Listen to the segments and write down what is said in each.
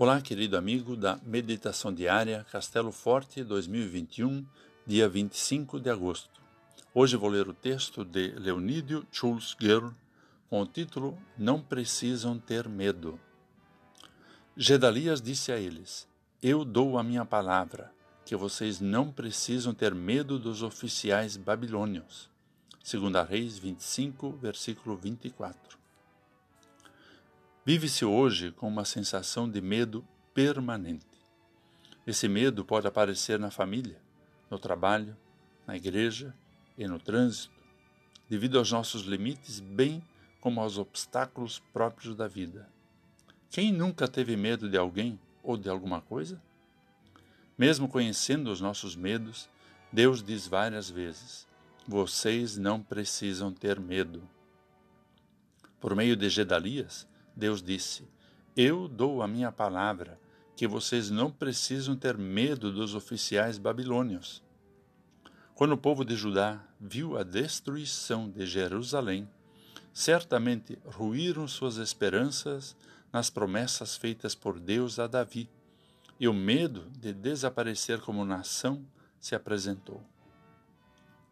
Olá, querido amigo da Meditação Diária Castelo Forte 2021, dia 25 de agosto. Hoje vou ler o texto de Leonídio Schulz Girl com o título Não Precisam Ter Medo. Gedalias disse a eles: Eu dou a minha palavra, que vocês não precisam ter medo dos oficiais babilônios. 2 Reis 25, versículo 24. Vive-se hoje com uma sensação de medo permanente. Esse medo pode aparecer na família, no trabalho, na igreja e no trânsito, devido aos nossos limites, bem como aos obstáculos próprios da vida. Quem nunca teve medo de alguém ou de alguma coisa? Mesmo conhecendo os nossos medos, Deus diz várias vezes: Vocês não precisam ter medo. Por meio de Gedalias, Deus disse: Eu dou a minha palavra, que vocês não precisam ter medo dos oficiais babilônios. Quando o povo de Judá viu a destruição de Jerusalém, certamente ruíram suas esperanças nas promessas feitas por Deus a Davi, e o medo de desaparecer como nação se apresentou.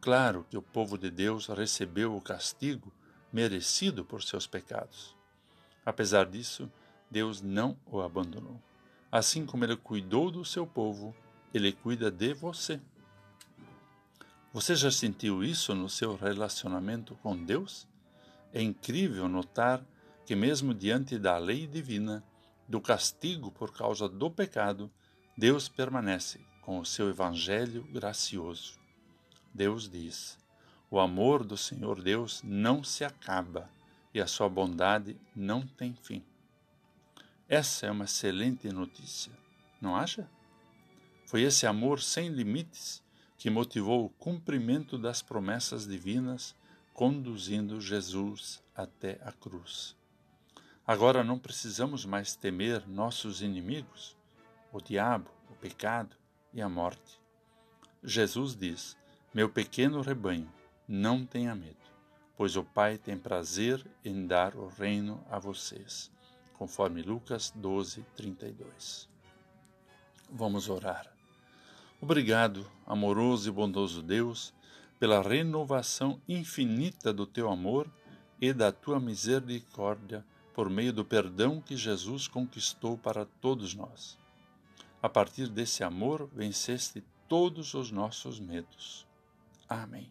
Claro que o povo de Deus recebeu o castigo merecido por seus pecados. Apesar disso, Deus não o abandonou. Assim como ele cuidou do seu povo, ele cuida de você. Você já sentiu isso no seu relacionamento com Deus? É incrível notar que, mesmo diante da lei divina, do castigo por causa do pecado, Deus permanece com o seu evangelho gracioso. Deus diz: O amor do Senhor Deus não se acaba e a sua bondade não tem fim. Essa é uma excelente notícia, não acha? Foi esse amor sem limites que motivou o cumprimento das promessas divinas, conduzindo Jesus até a cruz. Agora não precisamos mais temer nossos inimigos, o diabo, o pecado e a morte. Jesus diz: Meu pequeno rebanho, não tenha medo pois o Pai tem prazer em dar o reino a vocês, conforme Lucas 12, 32. Vamos orar. Obrigado, amoroso e bondoso Deus, pela renovação infinita do teu amor e da tua misericórdia por meio do perdão que Jesus conquistou para todos nós. A partir desse amor, venceste todos os nossos medos. Amém.